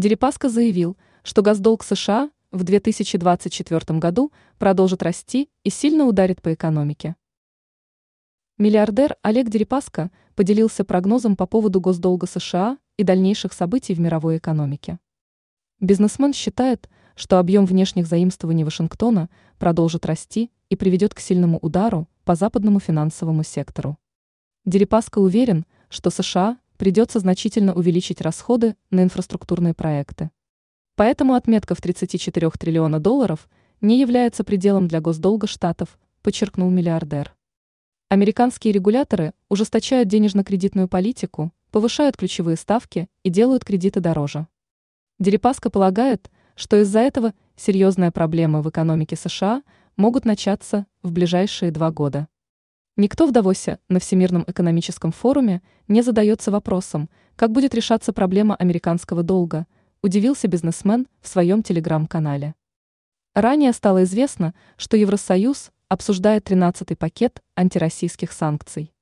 Дерипаска заявил, что госдолг США в 2024 году продолжит расти и сильно ударит по экономике. Миллиардер Олег Дерипаска поделился прогнозом по поводу госдолга США и дальнейших событий в мировой экономике. Бизнесмен считает, что объем внешних заимствований Вашингтона продолжит расти и приведет к сильному удару по западному финансовому сектору. Дерипаска уверен, что США придется значительно увеличить расходы на инфраструктурные проекты. Поэтому отметка в 34 триллиона долларов не является пределом для госдолга штатов, подчеркнул миллиардер. Американские регуляторы ужесточают денежно-кредитную политику, повышают ключевые ставки и делают кредиты дороже. Дерипаска полагает, что из-за этого серьезные проблемы в экономике США могут начаться в ближайшие два года. Никто в Давосе на Всемирном экономическом форуме не задается вопросом, как будет решаться проблема американского долга, удивился бизнесмен в своем телеграм-канале. Ранее стало известно, что Евросоюз обсуждает 13-й пакет антироссийских санкций.